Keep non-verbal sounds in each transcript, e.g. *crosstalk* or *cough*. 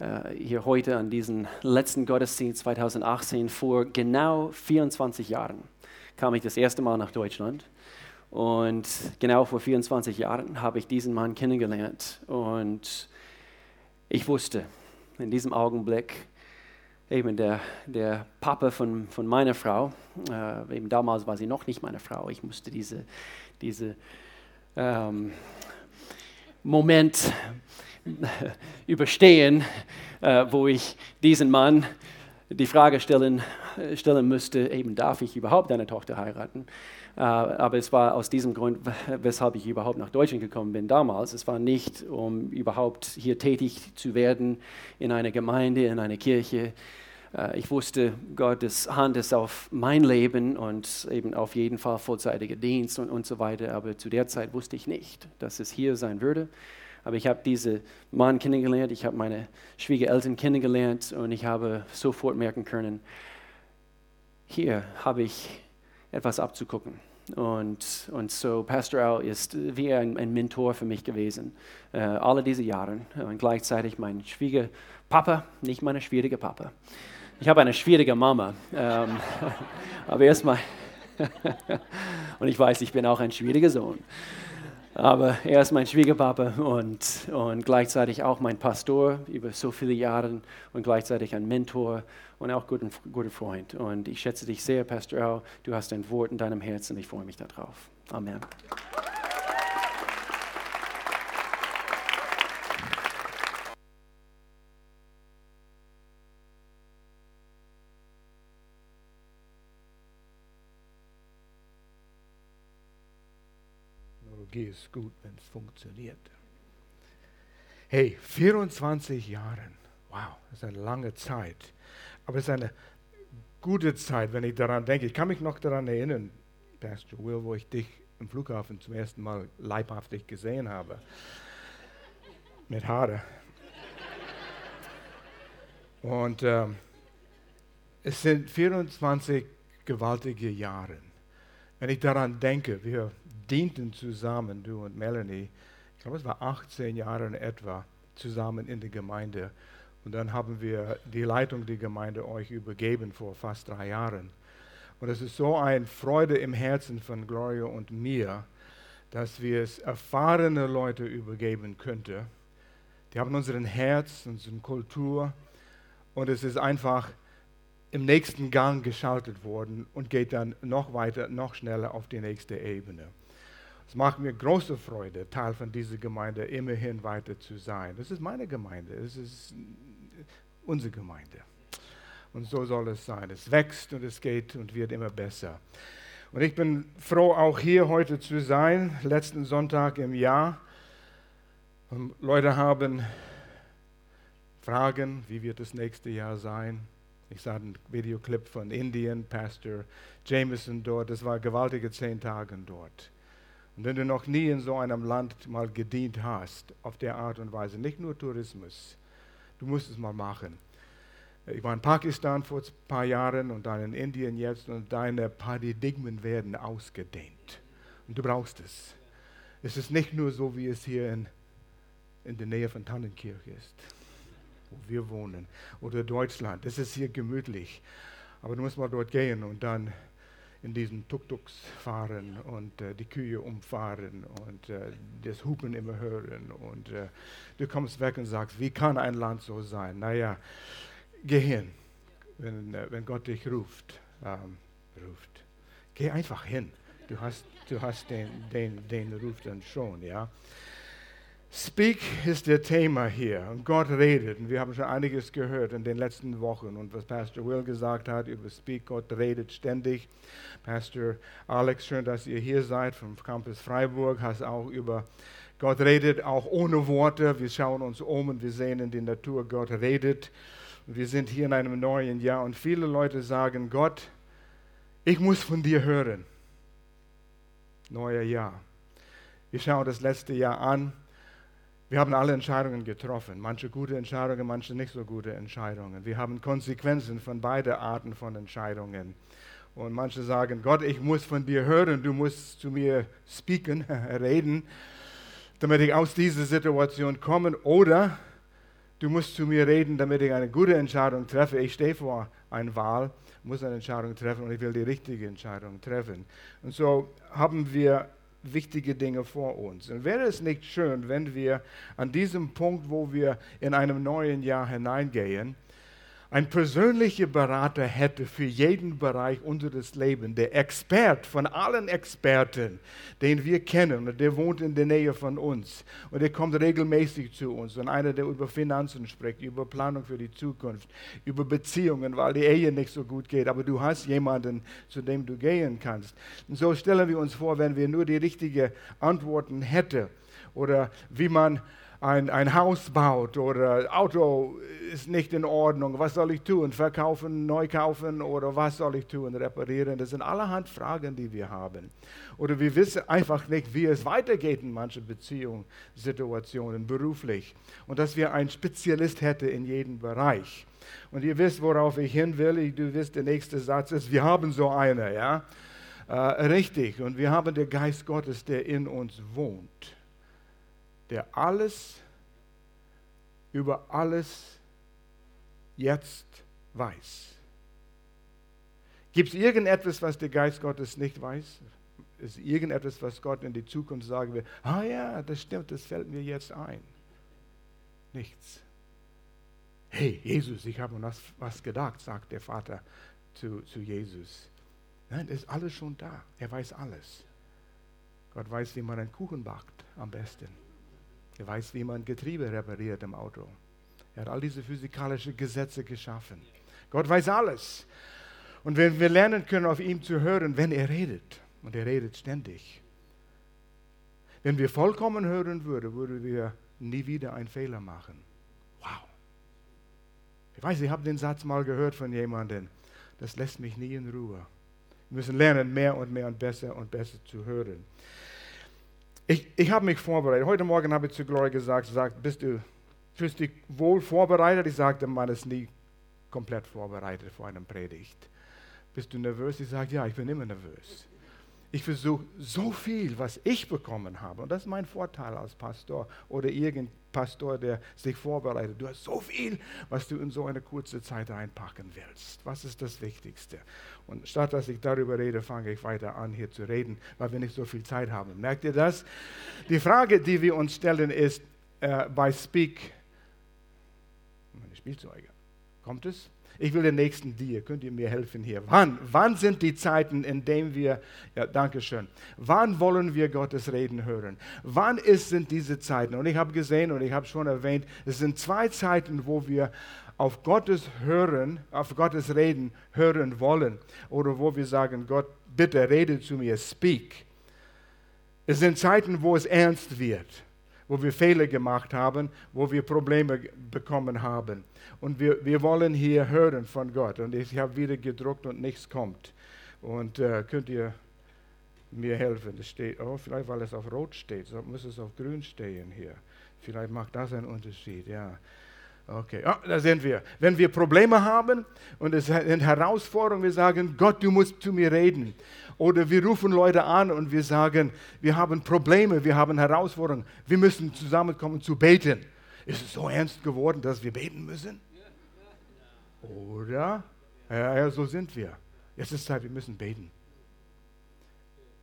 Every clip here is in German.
äh, hier heute an diesem letzten Gottesdienst 2018 vor genau 24 Jahren kam ich das erste Mal nach Deutschland. Und genau vor 24 Jahren habe ich diesen Mann kennengelernt. Und ich wusste in diesem Augenblick, eben der, der Papa von, von meiner Frau, äh, eben damals war sie noch nicht meine Frau, ich musste diese, diese ähm, Moment *laughs* überstehen, äh, wo ich diesen Mann die Frage stellen, stellen müsste, eben darf ich überhaupt eine Tochter heiraten? Äh, aber es war aus diesem Grund, weshalb ich überhaupt nach Deutschland gekommen bin damals. Es war nicht, um überhaupt hier tätig zu werden in einer Gemeinde, in einer Kirche. Äh, ich wusste, Gottes Hand ist auf mein Leben und eben auf jeden Fall vollzeitiger Dienst und, und so weiter. Aber zu der Zeit wusste ich nicht, dass es hier sein würde. Aber ich habe diesen Mann kennengelernt, ich habe meine Schwiegereltern kennengelernt und ich habe sofort merken können, hier habe ich etwas abzugucken. Und, und so Pastor Al ist wie ein, ein Mentor für mich gewesen, äh, alle diese Jahre. Und gleichzeitig mein Schwiegerpapa, nicht meine schwierige Papa. Ich habe eine schwierige Mama, ähm, *laughs* aber erstmal, *laughs* und ich weiß, ich bin auch ein schwieriger Sohn. Aber er ist mein Schwiegerpapa und, und gleichzeitig auch mein Pastor über so viele Jahre und gleichzeitig ein Mentor und auch guter, guter Freund. Und ich schätze dich sehr, Pastor Al. Du hast ein Wort in deinem Herzen. Ich freue mich darauf. Amen. Technologie ist gut, wenn es funktioniert. Hey, 24 Jahre. Wow, das ist eine lange Zeit. Aber es ist eine gute Zeit, wenn ich daran denke. Ich kann mich noch daran erinnern, Pastor Will, wo ich dich im Flughafen zum ersten Mal leibhaftig gesehen habe. Mit Haare. Und ähm, es sind 24 gewaltige Jahre. Wenn ich daran denke, wir dienten zusammen, du und Melanie, ich glaube es war 18 Jahre in etwa, zusammen in der Gemeinde. Und dann haben wir die Leitung der Gemeinde euch übergeben vor fast drei Jahren. Und es ist so eine Freude im Herzen von Gloria und mir, dass wir es erfahrene Leute übergeben könnten. Die haben unseren Herz, unsere Kultur und es ist einfach im nächsten Gang geschaltet worden und geht dann noch weiter, noch schneller auf die nächste Ebene. Es macht mir große Freude, Teil von dieser Gemeinde immerhin weiter zu sein. Das ist meine Gemeinde, es ist unsere Gemeinde. Und so soll es sein. Es wächst und es geht und wird immer besser. Und ich bin froh, auch hier heute zu sein, letzten Sonntag im Jahr. Und Leute haben Fragen, wie wird das nächste Jahr sein? Ich sah einen Videoclip von Indien, Pastor Jameson dort. Das war gewaltige zehn Tage dort. Und wenn du noch nie in so einem Land mal gedient hast, auf der Art und Weise, nicht nur Tourismus, du musst es mal machen. Ich war in Pakistan vor ein paar Jahren und dann in Indien jetzt und deine Paradigmen werden ausgedehnt. Und du brauchst es. Es ist nicht nur so, wie es hier in, in der Nähe von Tannenkirch ist, wo wir wohnen, oder Deutschland. Es ist hier gemütlich. Aber du musst mal dort gehen und dann in diesen Tuk-Tuks fahren und äh, die Kühe umfahren und äh, das Hupen immer hören. Und äh, du kommst weg und sagst, wie kann ein Land so sein? Naja, geh hin, wenn, äh, wenn Gott dich ruft, ähm, ruft. Geh einfach hin. Du hast, du hast den, den, den Ruf dann schon, ja. Speak ist der Thema hier und Gott redet. Und wir haben schon einiges gehört in den letzten Wochen und was Pastor Will gesagt hat über Speak, Gott redet ständig. Pastor Alex, schön, dass ihr hier seid vom Campus Freiburg, hast auch über Gott redet, auch ohne Worte. Wir schauen uns um und wir sehen in der Natur, Gott redet. Und wir sind hier in einem neuen Jahr und viele Leute sagen, Gott, ich muss von dir hören. Neuer Jahr. Wir schauen das letzte Jahr an wir haben alle Entscheidungen getroffen, manche gute Entscheidungen, manche nicht so gute Entscheidungen. Wir haben Konsequenzen von beiden Arten von Entscheidungen. Und manche sagen, Gott, ich muss von dir hören, du musst zu mir speaken, *laughs* reden, damit ich aus dieser Situation komme. Oder du musst zu mir reden, damit ich eine gute Entscheidung treffe. Ich stehe vor einer Wahl, muss eine Entscheidung treffen und ich will die richtige Entscheidung treffen. Und so haben wir wichtige Dinge vor uns. Und wäre es nicht schön, wenn wir an diesem Punkt, wo wir in einem neuen Jahr hineingehen, ein persönlicher Berater hätte für jeden Bereich unseres Lebens, der Expert von allen Experten, den wir kennen, und der wohnt in der Nähe von uns und der kommt regelmäßig zu uns und einer, der über Finanzen spricht, über Planung für die Zukunft, über Beziehungen, weil die Ehe nicht so gut geht, aber du hast jemanden, zu dem du gehen kannst. Und so stellen wir uns vor, wenn wir nur die richtigen Antworten hätten oder wie man ein, ein Haus baut oder Auto ist nicht in Ordnung, was soll ich tun? Verkaufen, neu kaufen oder was soll ich tun? Reparieren? Das sind allerhand Fragen, die wir haben. Oder wir wissen einfach nicht, wie es weitergeht in manchen Beziehungen, Situationen, beruflich. Und dass wir einen Spezialist hätten in jedem Bereich. Und ihr wisst, worauf ich hin will. Du wisst, der nächste Satz ist, wir haben so eine, ja? Äh, richtig. Und wir haben den Geist Gottes, der in uns wohnt der alles über alles jetzt weiß. Gibt es irgendetwas, was der Geist Gottes nicht weiß? Ist irgendetwas, was Gott in die Zukunft sagen will? Ah ja, das stimmt, das fällt mir jetzt ein. Nichts. Hey, Jesus, ich habe was, was gedacht, sagt der Vater zu, zu Jesus. Nein, ist alles schon da. Er weiß alles. Gott weiß, wie man einen Kuchen backt am besten. Er weiß, wie man Getriebe repariert im Auto. Er hat all diese physikalischen Gesetze geschaffen. Gott weiß alles. Und wenn wir lernen können, auf ihm zu hören, wenn er redet, und er redet ständig, wenn wir vollkommen hören würden, würden wir nie wieder einen Fehler machen. Wow. Ich weiß, ich habe den Satz mal gehört von jemandem, das lässt mich nie in Ruhe. Wir müssen lernen, mehr und mehr und besser und besser zu hören. Ich, ich habe mich vorbereitet. Heute Morgen habe ich zu Gloria gesagt, sagt, bist du, fühlst dich wohl vorbereitet? Ich sagte, man ist nie komplett vorbereitet vor einem Predigt. Bist du nervös? Ich sage, ja, ich bin immer nervös. Ich versuche so viel, was ich bekommen habe, und das ist mein Vorteil als Pastor oder irgendein Pastor, der sich vorbereitet. Du hast so viel, was du in so eine kurze Zeit reinpacken willst. Was ist das Wichtigste? Und statt dass ich darüber rede, fange ich weiter an, hier zu reden, weil wir nicht so viel Zeit haben. Merkt ihr das? Die Frage, die wir uns stellen, ist äh, bei Speak, meine Spielzeuge, kommt es? Ich will den nächsten dir. Könnt ihr mir helfen hier? Wann? Wann sind die Zeiten, in denen wir, ja, danke schön. Wann wollen wir Gottes Reden hören? Wann ist, sind diese Zeiten? Und ich habe gesehen und ich habe schon erwähnt, es sind zwei Zeiten, wo wir auf Gottes hören, auf Gottes Reden hören wollen. Oder wo wir sagen, Gott, bitte rede zu mir, speak. Es sind Zeiten, wo es ernst wird wo wir Fehler gemacht haben, wo wir Probleme bekommen haben. Und wir, wir wollen hier hören von Gott. Und ich habe wieder gedruckt und nichts kommt. Und äh, könnt ihr mir helfen? Das steht, oh, vielleicht weil es auf Rot steht, so muss es auf Grün stehen hier. Vielleicht macht das einen Unterschied, ja. Okay, oh, da sind wir. Wenn wir Probleme haben und es sind Herausforderungen, wir sagen, Gott, du musst zu mir reden. Oder wir rufen Leute an und wir sagen, wir haben Probleme, wir haben Herausforderungen, wir müssen zusammenkommen zu beten. Ist es so ernst geworden, dass wir beten müssen? Oder? Ja, ja, so sind wir. Jetzt ist Zeit, wir müssen beten.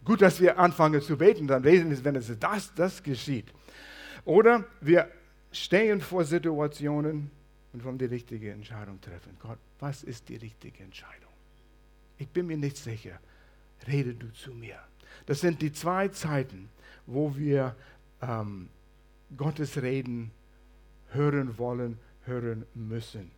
Gut, dass wir anfangen zu beten, dann lesen wir, wenn es das, das geschieht. Oder wir stehen vor Situationen und wollen die richtige Entscheidung treffen. Gott, was ist die richtige Entscheidung? Ich bin mir nicht sicher. Rede du zu mir. Das sind die zwei Zeiten, wo wir ähm, Gottes Reden hören wollen, hören müssen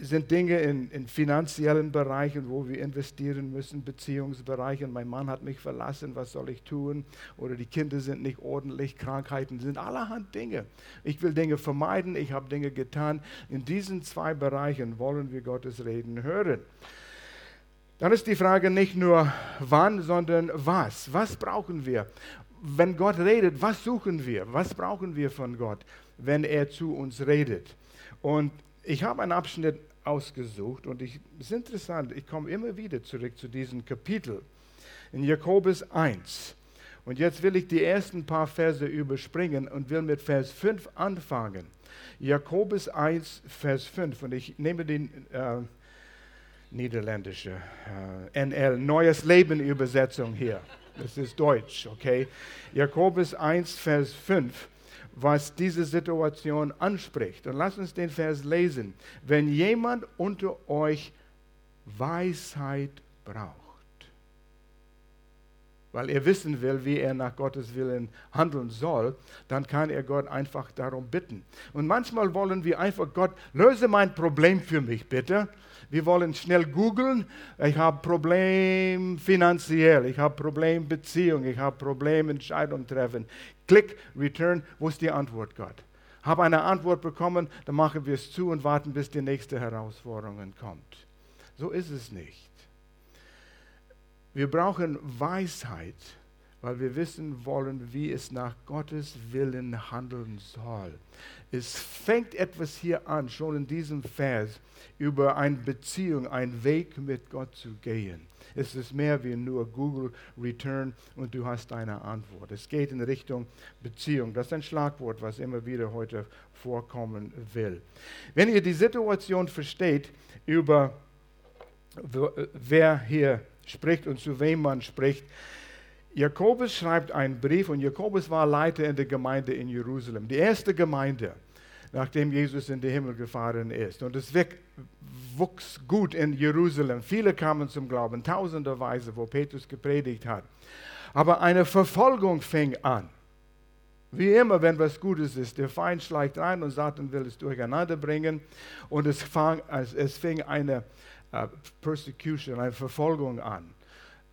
sind Dinge in, in, finanziellen Bereichen, wo wir investieren müssen, Beziehungsbereichen. Mein Mann hat mich verlassen, was soll ich tun? Oder die Kinder sind nicht ordentlich, Krankheiten sind allerhand Dinge. Ich will Dinge vermeiden, ich habe Dinge getan. In diesen zwei Bereichen wollen wir Gottes Reden hören. Dann ist die Frage nicht nur wann, sondern was. Was brauchen wir? Wenn Gott redet, was suchen wir? Was brauchen wir von Gott, wenn er zu uns redet? Und ich habe einen Abschnitt ausgesucht und es ist interessant, ich komme immer wieder zurück zu diesem Kapitel in Jakobus 1. Und jetzt will ich die ersten paar Verse überspringen und will mit Vers 5 anfangen. Jakobus 1, Vers 5. Und ich nehme den äh, niederländische äh, NL, Neues Leben Übersetzung hier. Das ist Deutsch, okay? Jakobus 1, Vers 5 was diese Situation anspricht. Und lass uns den Vers lesen. Wenn jemand unter euch Weisheit braucht, weil er wissen will, wie er nach Gottes Willen handeln soll, dann kann er Gott einfach darum bitten. Und manchmal wollen wir einfach, Gott, löse mein Problem für mich bitte. Wir wollen schnell googeln, ich habe Problem finanziell, ich habe Problem Beziehung, ich habe Problem Entscheidung treffen. Klick, Return, wo ist die Antwort, Gott? Habe eine Antwort bekommen, dann machen wir es zu und warten, bis die nächste Herausforderung kommt. So ist es nicht. Wir brauchen Weisheit, weil wir wissen wollen, wie es nach Gottes Willen handeln soll. Es fängt etwas hier an, schon in diesem Vers, über eine Beziehung, einen Weg mit Gott zu gehen. Es ist mehr wie nur Google Return und du hast eine Antwort. Es geht in Richtung Beziehung. Das ist ein Schlagwort, was immer wieder heute vorkommen will. Wenn ihr die Situation versteht, über wer hier spricht und zu wem man spricht. Jakobus schreibt einen Brief und Jakobus war Leiter in der Gemeinde in Jerusalem, die erste Gemeinde, nachdem Jesus in den Himmel gefahren ist. Und es wuchs gut in Jerusalem. Viele kamen zum Glauben, tausenderweise, wo Petrus gepredigt hat. Aber eine Verfolgung fing an. Wie immer, wenn was Gutes ist, der Feind schleicht rein und Satan will es durcheinander bringen. Und es, fang, es fing eine äh, Persecution, eine Verfolgung an.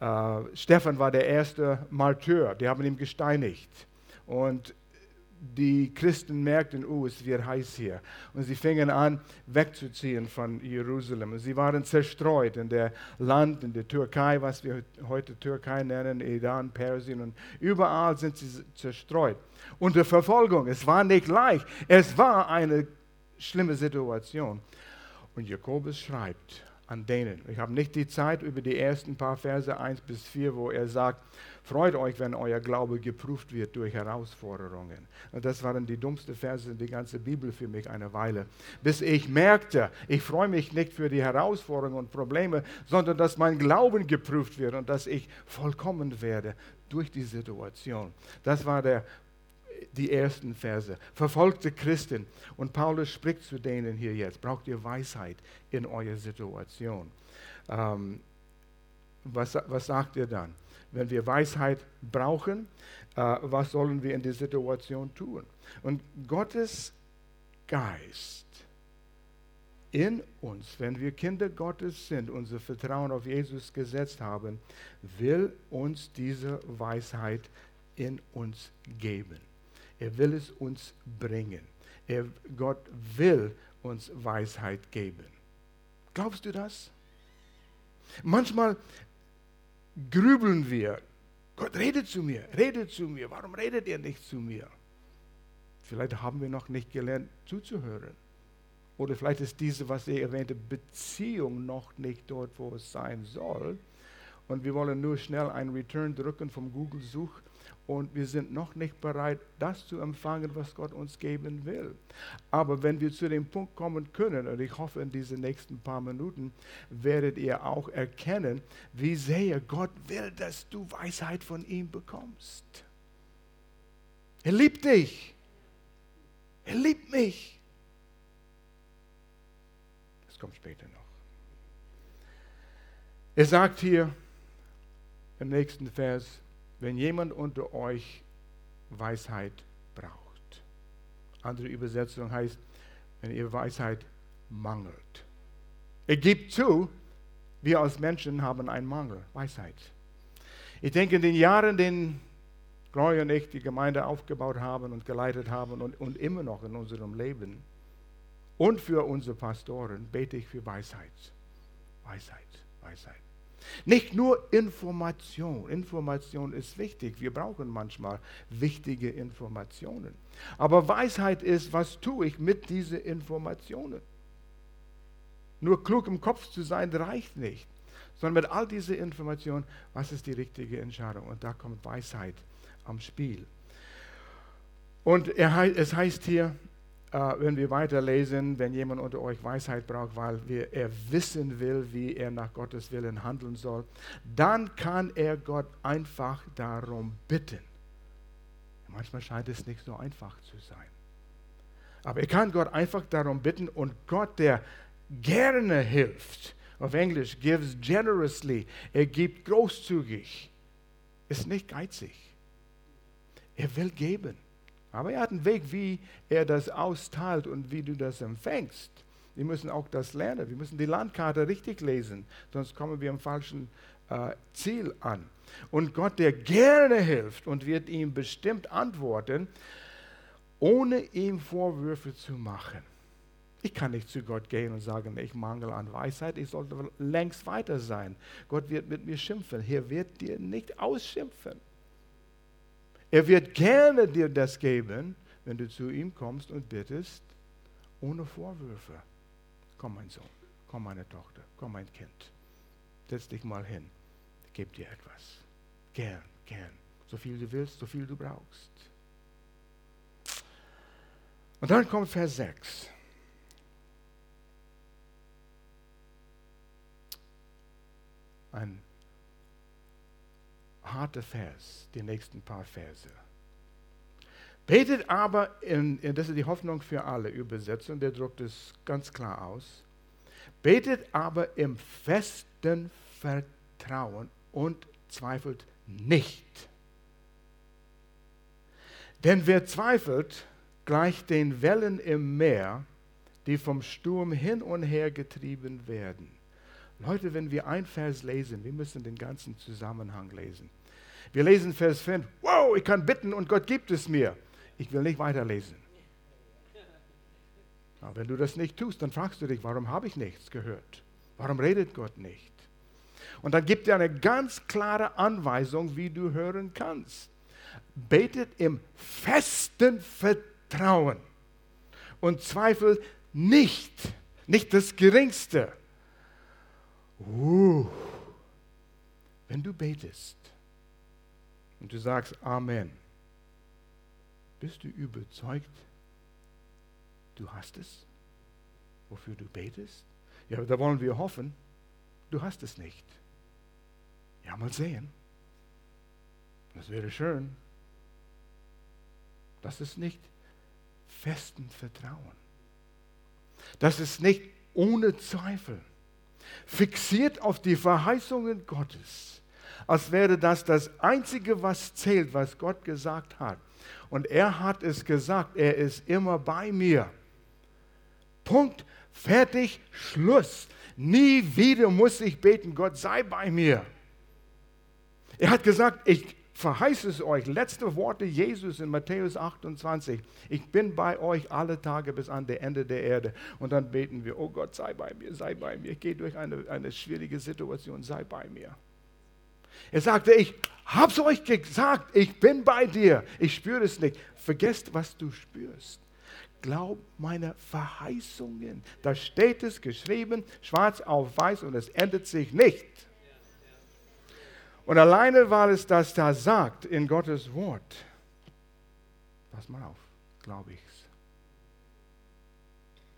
Uh, Stephan war der erste Martyr, die haben ihn gesteinigt. Und die Christen merkten, oh, es wird heiß hier. Und sie fingen an, wegzuziehen von Jerusalem. Und sie waren zerstreut in der Land, in der Türkei, was wir heute Türkei nennen, Iran, Persien. Und überall sind sie zerstreut. Unter Verfolgung. Es war nicht leicht. Es war eine schlimme Situation. Und Jakobus schreibt, an denen. Ich habe nicht die Zeit über die ersten paar Verse 1 bis 4, wo er sagt, freut euch, wenn euer Glaube geprüft wird durch Herausforderungen. Und das waren die dummsten Verse in der ganzen Bibel für mich eine Weile. Bis ich merkte, ich freue mich nicht für die Herausforderungen und Probleme, sondern dass mein Glauben geprüft wird und dass ich vollkommen werde durch die Situation. Das war der die ersten Verse. Verfolgte Christen. Und Paulus spricht zu denen hier jetzt. Braucht ihr Weisheit in eurer Situation? Ähm, was, was sagt ihr dann? Wenn wir Weisheit brauchen, äh, was sollen wir in der Situation tun? Und Gottes Geist in uns, wenn wir Kinder Gottes sind, unser Vertrauen auf Jesus gesetzt haben, will uns diese Weisheit in uns geben. Er will es uns bringen. Er, Gott will uns Weisheit geben. Glaubst du das? Manchmal grübeln wir. Gott redet zu mir, redet zu mir. Warum redet er nicht zu mir? Vielleicht haben wir noch nicht gelernt zuzuhören. Oder vielleicht ist diese, was er erwähnte, Beziehung noch nicht dort, wo es sein soll. Und wir wollen nur schnell einen Return drücken vom Google-Such und wir sind noch nicht bereit, das zu empfangen, was Gott uns geben will. Aber wenn wir zu dem Punkt kommen können, und ich hoffe in diesen nächsten paar Minuten, werdet ihr auch erkennen, wie sehr Gott will, dass du Weisheit von ihm bekommst. Er liebt dich. Er liebt mich. Das kommt später noch. Er sagt hier im nächsten Vers, wenn jemand unter euch Weisheit braucht. Andere Übersetzung heißt, wenn ihr Weisheit mangelt. Er gibt zu, wir als Menschen haben einen Mangel, Weisheit. Ich denke, in den Jahren, den Gloria und ich die Gemeinde aufgebaut haben und geleitet haben und, und immer noch in unserem Leben und für unsere Pastoren bete ich für Weisheit. Weisheit, Weisheit. Nicht nur Information. Information ist wichtig. Wir brauchen manchmal wichtige Informationen. Aber Weisheit ist, was tue ich mit diesen Informationen? Nur klug im Kopf zu sein reicht nicht, sondern mit all diesen Informationen, was ist die richtige Entscheidung? Und da kommt Weisheit am Spiel. Und er, es heißt hier, wenn wir weiterlesen, wenn jemand unter euch Weisheit braucht, weil wir, er wissen will, wie er nach Gottes Willen handeln soll, dann kann er Gott einfach darum bitten. Manchmal scheint es nicht so einfach zu sein. Aber er kann Gott einfach darum bitten und Gott, der gerne hilft, auf Englisch gives generously, er gibt großzügig, ist nicht geizig. Er will geben. Aber er hat einen Weg, wie er das austeilt und wie du das empfängst. Wir müssen auch das lernen. Wir müssen die Landkarte richtig lesen, sonst kommen wir am falschen äh, Ziel an. Und Gott, der gerne hilft und wird ihm bestimmt antworten, ohne ihm Vorwürfe zu machen. Ich kann nicht zu Gott gehen und sagen, ich mangel an Weisheit, ich sollte längst weiter sein. Gott wird mit mir schimpfen. Er wird dir nicht ausschimpfen. Er wird gerne dir das geben, wenn du zu ihm kommst und bittest, ohne Vorwürfe. Komm, mein Sohn, komm, meine Tochter, komm, mein Kind. Setz dich mal hin. Gebe dir etwas. Gern, gern. So viel du willst, so viel du brauchst. Und dann kommt Vers 6. Ein harter Vers, die nächsten paar Verse. Betet aber, in, das ist die Hoffnung für alle Übersetzung, der druckt es ganz klar aus. Betet aber im festen Vertrauen und zweifelt nicht. Denn wer zweifelt, gleicht den Wellen im Meer, die vom Sturm hin und her getrieben werden. Leute, wenn wir ein Vers lesen, wir müssen den ganzen Zusammenhang lesen. Wir lesen Vers 5, wow, ich kann bitten und Gott gibt es mir. Ich will nicht weiterlesen. Aber wenn du das nicht tust, dann fragst du dich, warum habe ich nichts gehört? Warum redet Gott nicht? Und dann gibt er eine ganz klare Anweisung, wie du hören kannst. Betet im festen Vertrauen und zweifelt nicht, nicht das Geringste. Uh, wenn du betest und du sagst Amen, bist du überzeugt, du hast es, wofür du betest? Ja, da wollen wir hoffen, du hast es nicht. Ja, mal sehen. Das wäre schön. Das ist nicht festen Vertrauen. Das ist nicht ohne Zweifel fixiert auf die Verheißungen Gottes, als wäre das das Einzige, was zählt, was Gott gesagt hat. Und er hat es gesagt, er ist immer bei mir. Punkt, fertig, Schluss. Nie wieder muss ich beten, Gott sei bei mir. Er hat gesagt, ich verheiße es euch, letzte Worte Jesus in Matthäus 28, ich bin bei euch alle Tage bis an das Ende der Erde. Und dann beten wir, oh Gott, sei bei mir, sei bei mir, ich gehe durch eine, eine schwierige Situation, sei bei mir. Er sagte, ich habe es euch gesagt, ich bin bei dir, ich spüre es nicht. Vergesst, was du spürst. Glaub meine Verheißungen. Da steht es geschrieben, schwarz auf weiß und es ändert sich nicht. Und alleine, weil es das da sagt in Gottes Wort, pass mal auf, glaube ich's.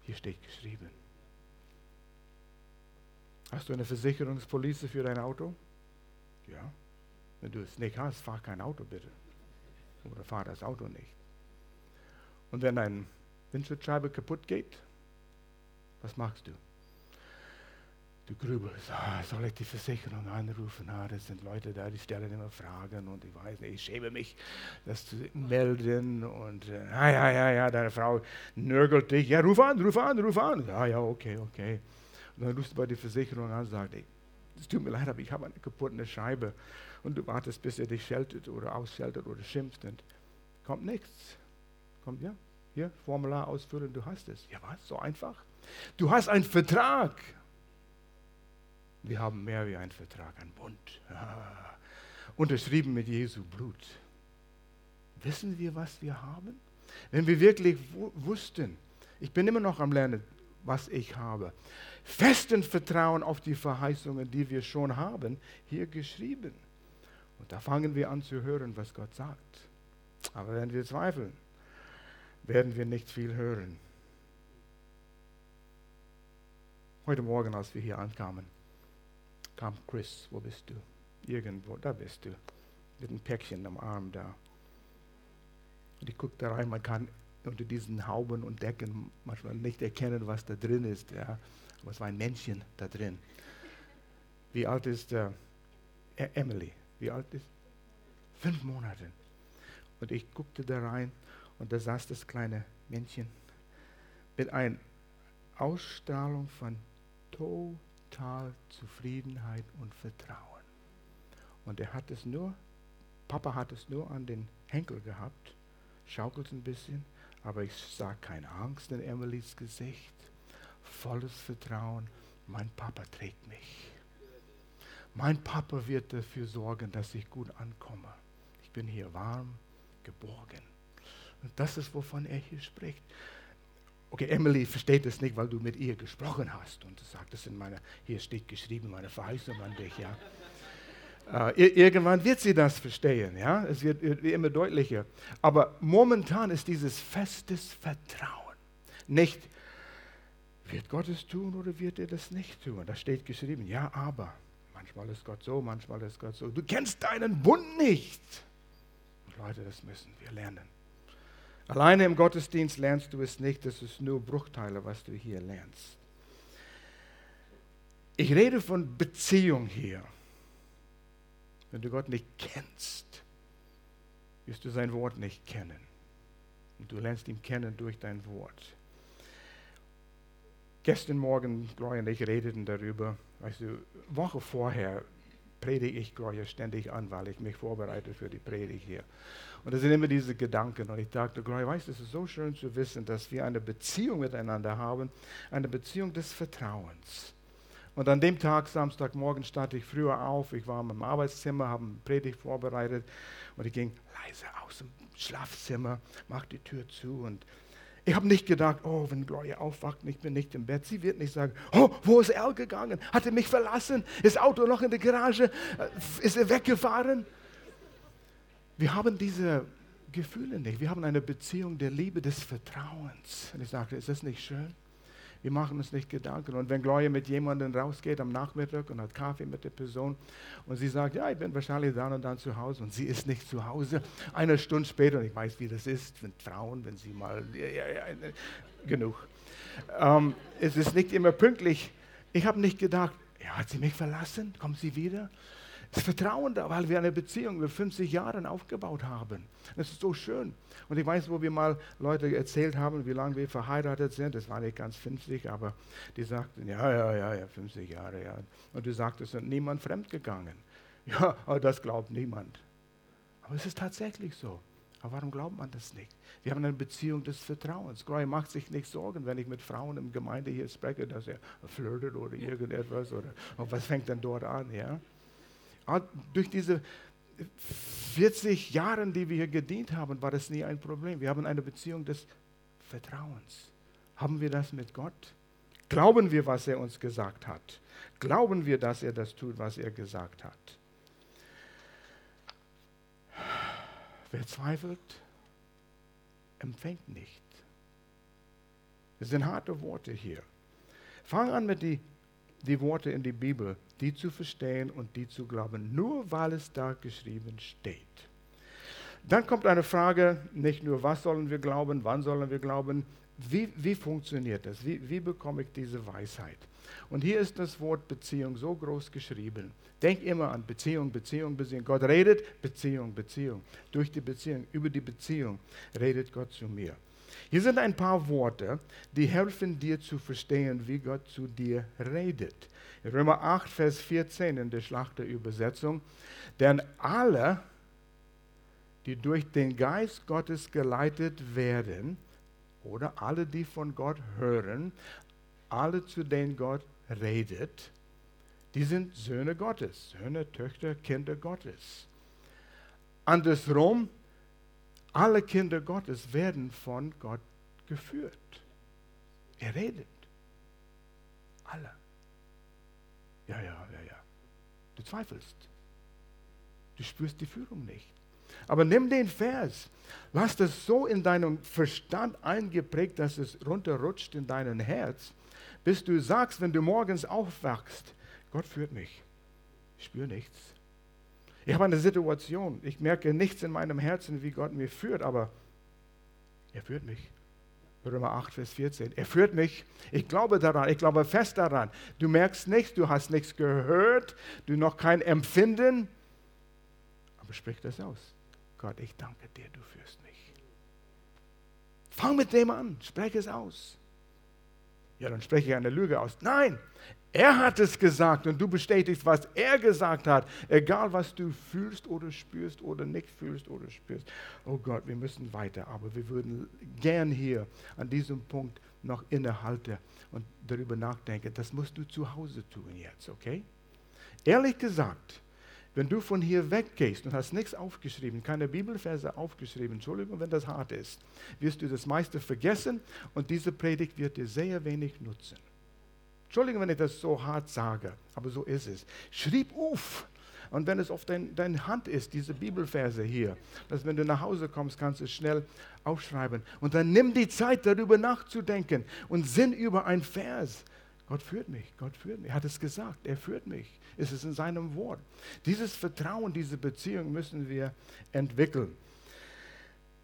Hier steht geschrieben. Hast du eine Versicherungspolice für dein Auto? Ja. Wenn du es nicht hast, fahr kein Auto bitte. Oder fahr das Auto nicht. Und wenn deine Windschutzscheibe kaputt geht, was machst du? Du grübelst, ah, soll ich die Versicherung anrufen? Ah, das sind Leute da, die stellen immer Fragen und ich weiß nicht, ich schäme mich, das zu melden und äh, ah, ja, ja, ja, deine Frau nörgelt dich, ja, ruf an, ruf an, ruf an. Ja, ja, okay, okay. Und dann rufst du bei der Versicherung an und sagst, es tut mir leid, aber ich habe eine kaputte Scheibe und du wartest, bis er dich scheltet oder ausschaltet oder schimpft und kommt nichts. Kommt, ja, hier, Formular ausfüllen, du hast es. Ja, was, so einfach? Du hast einen Vertrag wir haben mehr wie einen Vertrag, einen Bund. Ja. Unterschrieben mit Jesu Blut. Wissen wir, was wir haben? Wenn wir wirklich wussten, ich bin immer noch am Lernen, was ich habe. Festen Vertrauen auf die Verheißungen, die wir schon haben, hier geschrieben. Und da fangen wir an zu hören, was Gott sagt. Aber wenn wir zweifeln, werden wir nicht viel hören. Heute Morgen, als wir hier ankamen, kam Chris, wo bist du? Irgendwo, da bist du. Mit einem Päckchen am Arm da. Und ich guckte rein, man kann unter diesen Hauben und Decken manchmal nicht erkennen, was da drin ist. Ja. Aber es war ein Männchen da drin. Wie alt ist äh, e-, Emily? Wie alt ist? Fünf Monate. Und ich guckte da rein und da saß das kleine Männchen mit einer Ausstrahlung von total Zufriedenheit und Vertrauen. Und er hat es nur, Papa hat es nur an den Henkel gehabt, schaukelt ein bisschen, aber ich sah keine Angst in Emilys Gesicht, volles Vertrauen. Mein Papa trägt mich. Mein Papa wird dafür sorgen, dass ich gut ankomme. Ich bin hier warm, geborgen. Und das ist, wovon er hier spricht. Okay, Emily versteht es nicht, weil du mit ihr gesprochen hast und sagt, das in meiner, hier steht geschrieben, meine Verheißung an dich, ja. Uh, irgendwann wird sie das verstehen, ja. Es wird immer deutlicher. Aber momentan ist dieses festes Vertrauen nicht, wird Gott es tun oder wird er das nicht tun? Da steht geschrieben, ja, aber. Manchmal ist Gott so, manchmal ist Gott so. Du kennst deinen Bund nicht. Und Leute, das müssen wir lernen. Alleine im Gottesdienst lernst du es nicht, das ist nur Bruchteile, was du hier lernst. Ich rede von Beziehung hier. Wenn du Gott nicht kennst, wirst du sein Wort nicht kennen. Und du lernst ihn kennen durch dein Wort. Gestern Morgen, Gloria und ich redeten darüber, weißt du, Woche vorher predige ich Gloria ständig an, weil ich mich vorbereite für die Predigt hier. Und das sind immer diese Gedanken. Und ich dachte, weißt du, es ist so schön zu wissen, dass wir eine Beziehung miteinander haben, eine Beziehung des Vertrauens. Und an dem Tag, Samstagmorgen, stand ich früher auf. Ich war im Arbeitszimmer, habe eine Predigt vorbereitet und ich ging leise aus dem Schlafzimmer, machte die Tür zu und ich habe nicht gedacht, oh, wenn Gloria aufwacht ich bin nicht im Bett, sie wird nicht sagen, oh, wo ist er gegangen? Hat er mich verlassen? Ist Auto noch in der Garage? Äh, ist er weggefahren? Wir haben diese Gefühle nicht. Wir haben eine Beziehung der Liebe, des Vertrauens. Und ich sagte, ist das nicht schön? Wir machen uns nicht Gedanken. Und wenn Gloria mit jemandem rausgeht am Nachmittag und hat Kaffee mit der Person und sie sagt, ja, ich bin wahrscheinlich dann und dann zu Hause und sie ist nicht zu Hause, eine Stunde später, und ich weiß, wie das ist, mit Frauen, wenn sie mal, ja, ja, ja, genug. Ähm, es ist nicht immer pünktlich. Ich habe nicht gedacht, ja, hat sie mich verlassen? Kommt sie wieder? Das Vertrauen da, weil wir eine Beziehung über 50 Jahre aufgebaut haben. Das ist so schön. Und ich weiß, wo wir mal Leute erzählt haben, wie lange wir verheiratet sind. Das war nicht ganz 50, aber die sagten, ja, ja, ja, ja, 50 Jahre, ja. Und du sagtest, es ist niemand fremdgegangen. *laughs* Ja, aber das glaubt niemand. Aber es ist tatsächlich so. Aber warum glaubt man das nicht? Wir haben eine Beziehung des Vertrauens. Glory macht sich nicht Sorgen, wenn ich mit Frauen im Gemeinde hier spreche, dass er flirtet oder irgendetwas oder und was fängt denn dort an, ja? Durch diese 40 Jahre, die wir hier gedient haben, war das nie ein Problem. Wir haben eine Beziehung des Vertrauens. Haben wir das mit Gott? Glauben wir, was er uns gesagt hat? Glauben wir, dass er das tut, was er gesagt hat? Wer zweifelt, empfängt nicht. Das sind harte Worte hier. Fang an mit die, die Worte in die Bibel die zu verstehen und die zu glauben, nur weil es da geschrieben steht. Dann kommt eine Frage, nicht nur, was sollen wir glauben, wann sollen wir glauben, wie, wie funktioniert das? Wie, wie bekomme ich diese Weisheit? Und hier ist das Wort Beziehung so groß geschrieben. Denk immer an Beziehung, Beziehung, Beziehung. Gott redet, Beziehung, Beziehung. Durch die Beziehung, über die Beziehung redet Gott zu mir. Hier sind ein paar Worte, die helfen dir zu verstehen, wie Gott zu dir redet. Römer 8, Vers 14 in der Schlachterübersetzung. Denn alle, die durch den Geist Gottes geleitet werden, oder alle, die von Gott hören, alle, zu denen Gott redet, die sind Söhne Gottes, Söhne, Töchter, Kinder Gottes. Andersrum, alle Kinder Gottes werden von Gott geführt. Er redet. Alle. Ja, ja, ja, ja. Du zweifelst. Du spürst die Führung nicht. Aber nimm den Vers, lass das so in deinem Verstand eingeprägt, dass es runterrutscht in dein Herz, bis du sagst, wenn du morgens aufwachst, Gott führt mich. Ich spüre nichts. Ich habe eine Situation, ich merke nichts in meinem Herzen, wie Gott mir führt, aber er führt mich. Römer 8, Vers 14. Er führt mich. Ich glaube daran, ich glaube fest daran. Du merkst nichts, du hast nichts gehört, du noch kein Empfinden. Aber sprich das aus. Gott, ich danke dir, du führst mich. Fang mit dem an, spreche es aus. Ja, dann spreche ich eine Lüge aus. Nein, er hat es gesagt und du bestätigst, was er gesagt hat. Egal, was du fühlst oder spürst oder nicht fühlst oder spürst. Oh Gott, wir müssen weiter, aber wir würden gern hier an diesem Punkt noch innehalten und darüber nachdenken. Das musst du zu Hause tun jetzt, okay? Ehrlich gesagt, wenn du von hier weggehst und hast nichts aufgeschrieben, keine Bibelverse aufgeschrieben, Entschuldigung, wenn das hart ist, wirst du das meiste vergessen und diese Predigt wird dir sehr wenig nutzen. Entschuldigung, wenn ich das so hart sage, aber so ist es. Schrieb auf. Und wenn es auf dein, deine Hand ist, diese Bibelverse hier, dass wenn du nach Hause kommst, kannst du es schnell aufschreiben. Und dann nimm die Zeit, darüber nachzudenken und sinn über ein Vers. Gott führt mich, Gott führt mich. Er hat es gesagt, er führt mich. Es ist in seinem Wort. Dieses Vertrauen, diese Beziehung müssen wir entwickeln.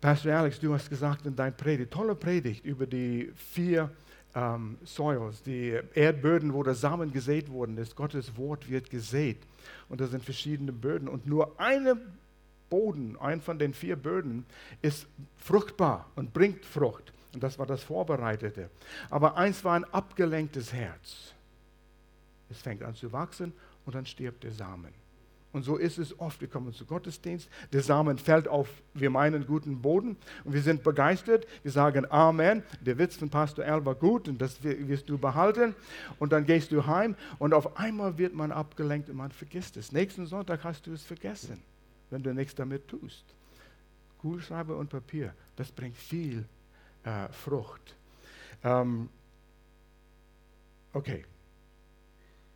Pastor Alex, du hast gesagt in deiner Predigt, tolle Predigt über die vier ähm, Soils, die Erdböden, wo der Samen gesät worden ist. Gottes Wort wird gesät. Und das sind verschiedene Böden. Und nur eine Boden, ein von den vier Böden, ist fruchtbar und bringt Frucht. Und das war das Vorbereitete. Aber eins war ein abgelenktes Herz. Es fängt an zu wachsen und dann stirbt der Samen. Und so ist es oft. Wir kommen zu Gottesdienst, der Samen fällt auf, wir meinen, guten Boden und wir sind begeistert. Wir sagen Amen. Der Witz von Pastor Al war gut und das wirst du behalten. Und dann gehst du heim und auf einmal wird man abgelenkt und man vergisst es. Nächsten Sonntag hast du es vergessen, wenn du nichts damit tust. Kugelschreiber und Papier, das bringt viel äh, Frucht. Ähm, okay.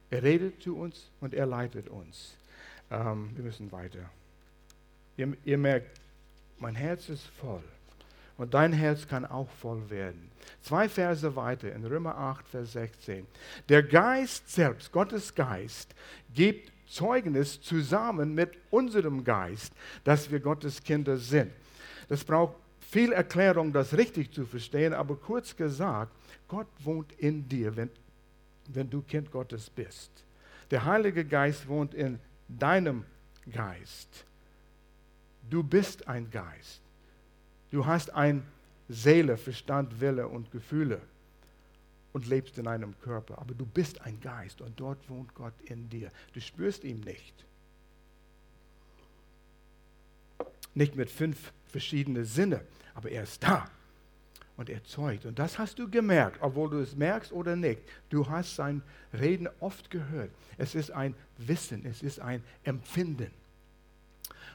Er redet zu uns und er leitet uns. Ähm, wir müssen weiter. Ihr, ihr merkt, mein Herz ist voll. Und dein Herz kann auch voll werden. Zwei Verse weiter in Römer 8, Vers 16. Der Geist selbst, Gottes Geist, gibt Zeugnis zusammen mit unserem Geist, dass wir Gottes Kinder sind. Das braucht viel Erklärung, das richtig zu verstehen, aber kurz gesagt, Gott wohnt in dir, wenn, wenn du Kind Gottes bist. Der Heilige Geist wohnt in deinem Geist. Du bist ein Geist. Du hast ein Seele, Verstand, Wille und Gefühle und lebst in einem Körper. Aber du bist ein Geist und dort wohnt Gott in dir. Du spürst ihn nicht. Nicht mit fünf verschiedenen Sinne, aber er ist da und er zeugt. Und das hast du gemerkt, obwohl du es merkst oder nicht. Du hast sein Reden oft gehört. Es ist ein Wissen, es ist ein Empfinden.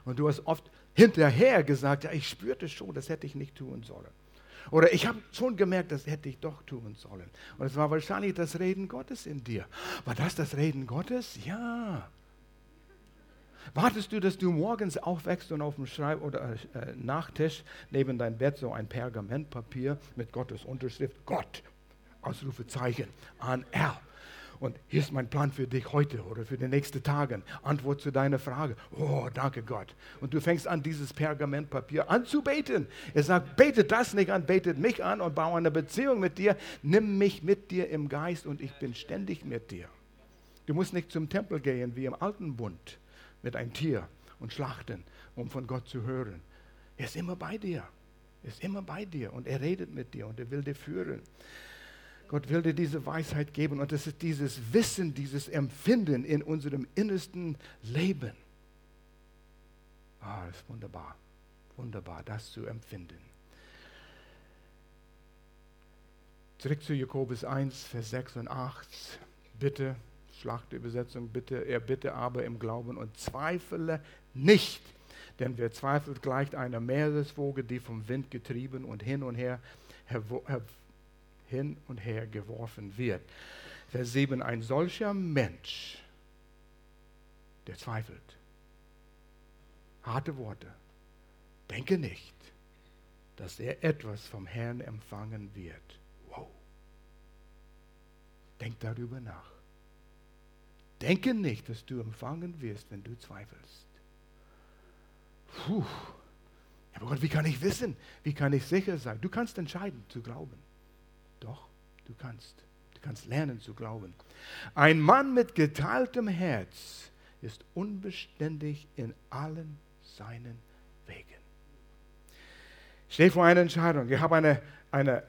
Und du hast oft hinterher gesagt, ja, ich spürte schon, das hätte ich nicht tun sollen. Oder ich habe schon gemerkt, das hätte ich doch tun sollen. Und es war wahrscheinlich das Reden Gottes in dir. War das das Reden Gottes? Ja. Wartest du, dass du morgens aufwächst und auf dem Schreib- oder äh, Nachtisch neben dein Bett so ein Pergamentpapier mit Gottes Unterschrift, Gott, Ausrufezeichen, an R. Und hier ist mein Plan für dich heute oder für die nächsten Tage. Antwort zu deiner Frage. Oh, danke Gott. Und du fängst an, dieses Pergamentpapier anzubeten. Er sagt, bete das nicht an, betet mich an und baue eine Beziehung mit dir. Nimm mich mit dir im Geist und ich bin ständig mit dir. Du musst nicht zum Tempel gehen wie im alten Bund mit einem Tier und schlachten, um von Gott zu hören. Er ist immer bei dir. Er ist immer bei dir und er redet mit dir und er will dir führen. Gott will dir diese Weisheit geben und es ist dieses Wissen, dieses Empfinden in unserem innersten Leben. Ah, das ist wunderbar. Wunderbar, das zu empfinden. Zurück zu Jakobus 1, Vers 6 und 8. Bitte Schlachtübersetzung, bitte, er bitte aber im Glauben und zweifle nicht. Denn wer zweifelt, gleicht einer Meereswoge, die vom Wind getrieben und hin und her, hin und her geworfen wird. Vers 7, ein solcher Mensch, der zweifelt. Harte Worte. denke nicht, dass er etwas vom Herrn empfangen wird. Wow. Denk darüber nach. Denke nicht, dass du empfangen wirst, wenn du zweifelst. Puh. Aber Gott, wie kann ich wissen? Wie kann ich sicher sein? Du kannst entscheiden zu glauben. Doch, du kannst. Du kannst lernen zu glauben. Ein Mann mit geteiltem Herz ist unbeständig in allen seinen Wegen. Ich stehe vor einer Entscheidung. Ich habe eine, eine,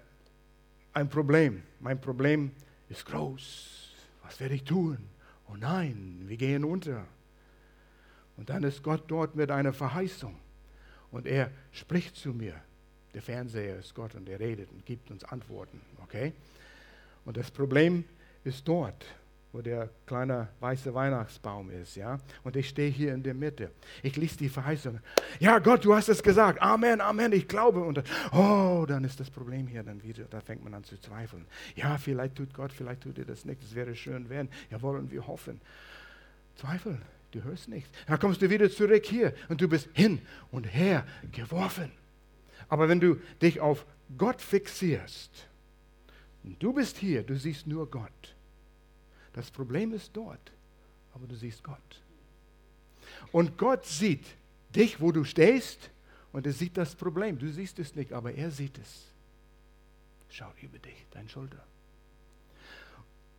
ein Problem. Mein Problem ist groß. Was werde ich tun? Oh nein, wir gehen unter. Und dann ist Gott dort mit einer Verheißung. Und er spricht zu mir. Der Fernseher ist Gott und er redet und gibt uns Antworten. Okay? Und das Problem ist dort wo der kleine weiße Weihnachtsbaum ist, ja. Und ich stehe hier in der Mitte. Ich lese die Verheißung. Ja, Gott, du hast es gesagt. Amen, Amen. Ich glaube. Und oh, dann ist das Problem hier dann wieder. Da fängt man an zu zweifeln. Ja, vielleicht tut Gott, vielleicht tut er das nicht. Es wäre schön, wenn. Ja, wollen wir hoffen. Zweifeln. Du hörst nichts. Dann kommst du wieder zurück hier und du bist hin und her geworfen. Aber wenn du dich auf Gott fixierst, du bist hier, du siehst nur Gott das Problem ist dort, aber du siehst Gott. Und Gott sieht dich, wo du stehst, und er sieht das Problem. Du siehst es nicht, aber er sieht es. Schau über dich, dein Schulter.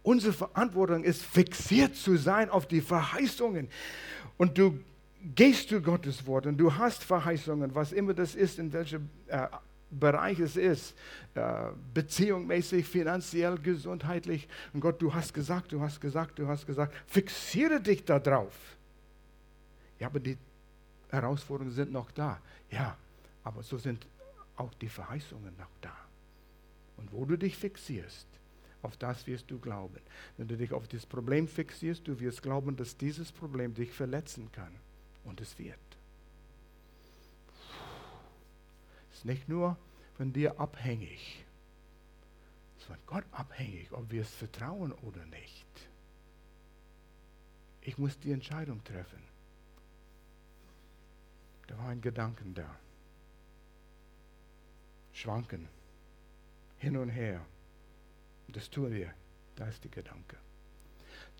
Unsere Verantwortung ist, fixiert zu sein auf die Verheißungen. Und du gehst zu Gottes Wort und du hast Verheißungen, was immer das ist, in welchem äh, Bereich es ist, äh, beziehungsmäßig, finanziell, gesundheitlich. Und Gott, du hast gesagt, du hast gesagt, du hast gesagt, fixiere dich darauf. Ja, aber die Herausforderungen sind noch da. Ja, aber so sind auch die Verheißungen noch da. Und wo du dich fixierst, auf das wirst du glauben. Wenn du dich auf das Problem fixierst, du wirst glauben, dass dieses Problem dich verletzen kann. Und es wird. Ist nicht nur von dir abhängig. Ist von Gott abhängig, ob wir es vertrauen oder nicht. Ich muss die Entscheidung treffen. Da war ein Gedanken da. Schwanken. Hin und her. Das tun wir. Da ist der Gedanke.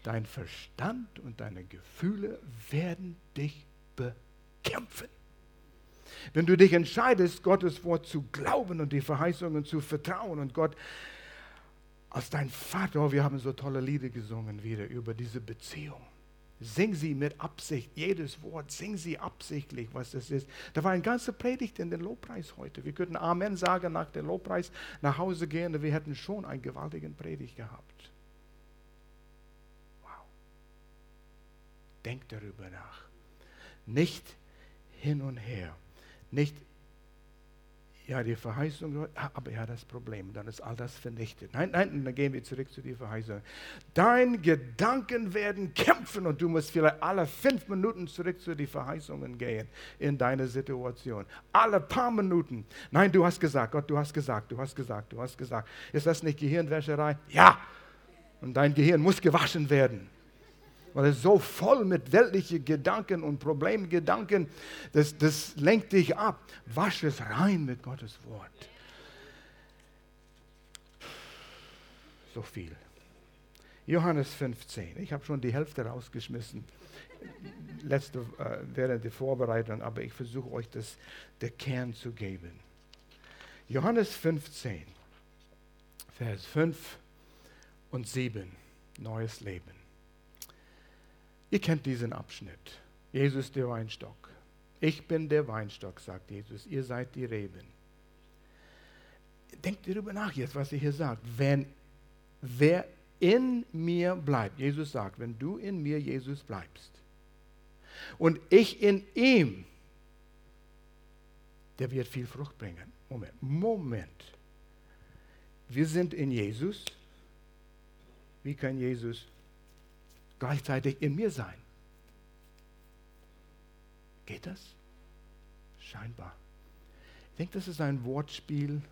Dein Verstand und deine Gefühle werden dich bekämpfen. Wenn du dich entscheidest, Gottes Wort zu glauben und die Verheißungen zu vertrauen und Gott als dein Vater, oh, wir haben so tolle Lieder gesungen wieder über diese Beziehung. Sing sie mit Absicht, jedes Wort, sing sie absichtlich, was das ist. Da war eine ganze Predigt in den Lobpreis heute. Wir könnten Amen sagen nach dem Lobpreis, nach Hause gehen, wir hätten schon einen gewaltigen Predigt gehabt. Wow. Denk darüber nach. Nicht hin und her. Nicht, ja, die Verheißung, aber ja, das Problem, dann ist all das vernichtet. Nein, nein, dann gehen wir zurück zu der Verheißung. Deine Gedanken werden kämpfen und du musst vielleicht alle fünf Minuten zurück zu den Verheißungen gehen in deiner Situation. Alle paar Minuten. Nein, du hast gesagt, Gott, du hast gesagt, du hast gesagt, du hast gesagt. Ist das nicht Gehirnwäscherei? Ja. Und dein Gehirn muss gewaschen werden weil es so voll mit weltlichen Gedanken und Problemgedanken, das, das lenkt dich ab. Wasch es rein mit Gottes Wort. So viel. Johannes 15. Ich habe schon die Hälfte rausgeschmissen letzte, äh, während der Vorbereitung, aber ich versuche euch das, der Kern zu geben. Johannes 15, Vers 5 und 7, neues Leben. Ihr kennt diesen Abschnitt. Jesus der Weinstock. Ich bin der Weinstock, sagt Jesus. Ihr seid die Reben. Denkt darüber nach jetzt, was er hier sagt. Wenn wer in mir bleibt, Jesus sagt, wenn du in mir, Jesus, bleibst und ich in ihm, der wird viel Frucht bringen. Moment, Moment. Wir sind in Jesus. Wie kann Jesus gleichzeitig in mir sein. Geht das? Scheinbar. Ich denke, das ist ein Wortspiel,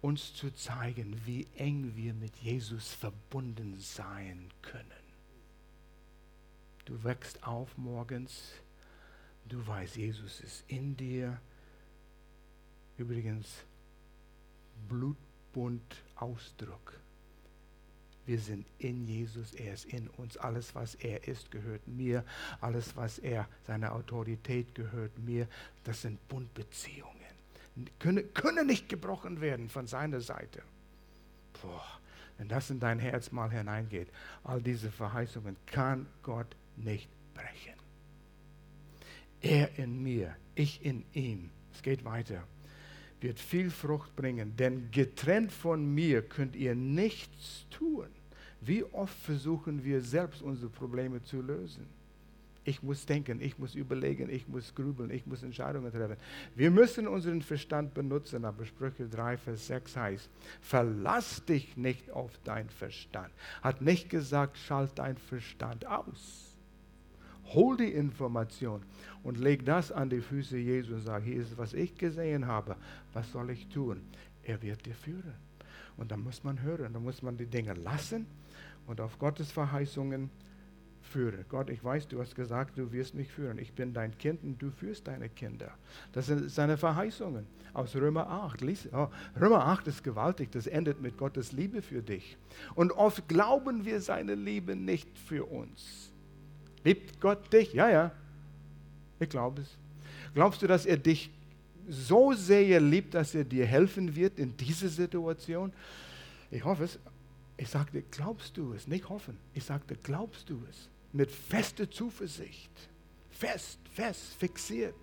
uns zu zeigen, wie eng wir mit Jesus verbunden sein können. Du wächst auf morgens, du weißt, Jesus ist in dir, Übrigens, Blutbund-Ausdruck. Wir sind in Jesus, er ist in uns. Alles, was er ist, gehört mir. Alles, was er, seine Autorität gehört mir. Das sind Bundbeziehungen. Können, können nicht gebrochen werden von seiner Seite. Boah, wenn das in dein Herz mal hineingeht, all diese Verheißungen kann Gott nicht brechen. Er in mir, ich in ihm. Es geht weiter wird viel Frucht bringen, denn getrennt von mir könnt ihr nichts tun. Wie oft versuchen wir selbst unsere Probleme zu lösen? Ich muss denken, ich muss überlegen, ich muss grübeln, ich muss Entscheidungen treffen. Wir müssen unseren Verstand benutzen, aber Sprüche 3, Vers 6 heißt, verlass dich nicht auf deinen Verstand. Hat nicht gesagt, schalt deinen Verstand aus. Hol die Information und leg das an die Füße Jesu und sag, hier ist, was ich gesehen habe. Was soll ich tun? Er wird dir führen. Und dann muss man hören, dann muss man die Dinge lassen und auf Gottes Verheißungen führen. Gott, ich weiß, du hast gesagt, du wirst mich führen. Ich bin dein Kind und du führst deine Kinder. Das sind seine Verheißungen aus Römer 8. Lies, oh, Römer 8 ist gewaltig, das endet mit Gottes Liebe für dich. Und oft glauben wir seine Liebe nicht für uns. Liebt Gott dich? Ja, ja. Ich glaube es. Glaubst du, dass er dich so sehr liebt, dass er dir helfen wird in dieser Situation? Ich hoffe es. Ich sagte, glaubst du es? Nicht hoffen. Ich sagte, glaubst du es? Mit fester Zuversicht. Fest, fest, fixiert.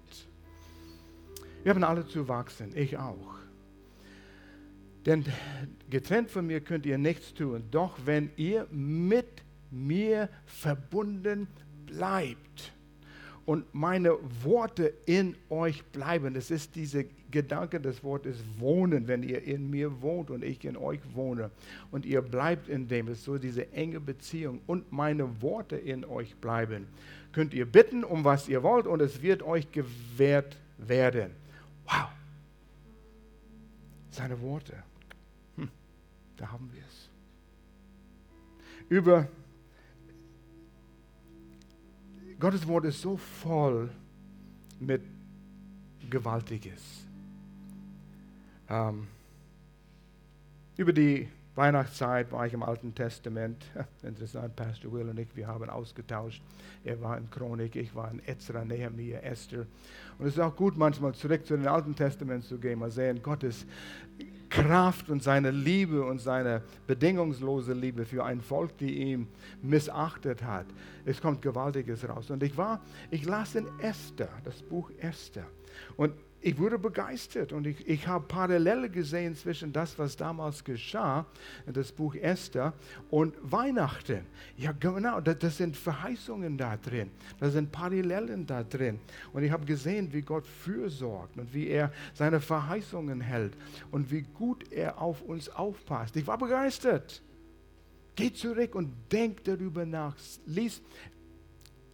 Wir haben alle zu wachsen, ich auch. Denn getrennt von mir könnt ihr nichts tun. Doch wenn ihr mit mir verbunden bleibt, und meine Worte in euch bleiben. Das ist dieser Gedanke des Wortes wohnen, wenn ihr in mir wohnt und ich in euch wohne. Und ihr bleibt in dem. Es ist so diese enge Beziehung. Und meine Worte in euch bleiben. Könnt ihr bitten, um was ihr wollt, und es wird euch gewährt werden. Wow. Seine Worte. Hm, da haben wir es. Über Gottes Wort ist so voll mit Gewaltiges. Ähm, über die Weihnachtszeit war ich im Alten Testament. *laughs* Interessant, Pastor Will und ich, wir haben ausgetauscht. Er war in Chronik, ich war in Ezra, Nehemiah, Esther. Und es ist auch gut, manchmal zurück zu den Alten Testament zu gehen, mal sehen, Gottes Kraft und seine Liebe und seine bedingungslose Liebe für ein Volk, die ihn missachtet hat. Es kommt Gewaltiges raus. Und ich war, ich las in Esther, das Buch Esther. Und ich wurde begeistert und ich, ich habe Parallele gesehen zwischen das, was damals geschah, das Buch Esther und Weihnachten. Ja, genau, das, das sind Verheißungen da drin, da sind Parallelen da drin. Und ich habe gesehen, wie Gott fürsorgt und wie er seine Verheißungen hält und wie gut er auf uns aufpasst. Ich war begeistert. Geh zurück und denk darüber nach. Lies,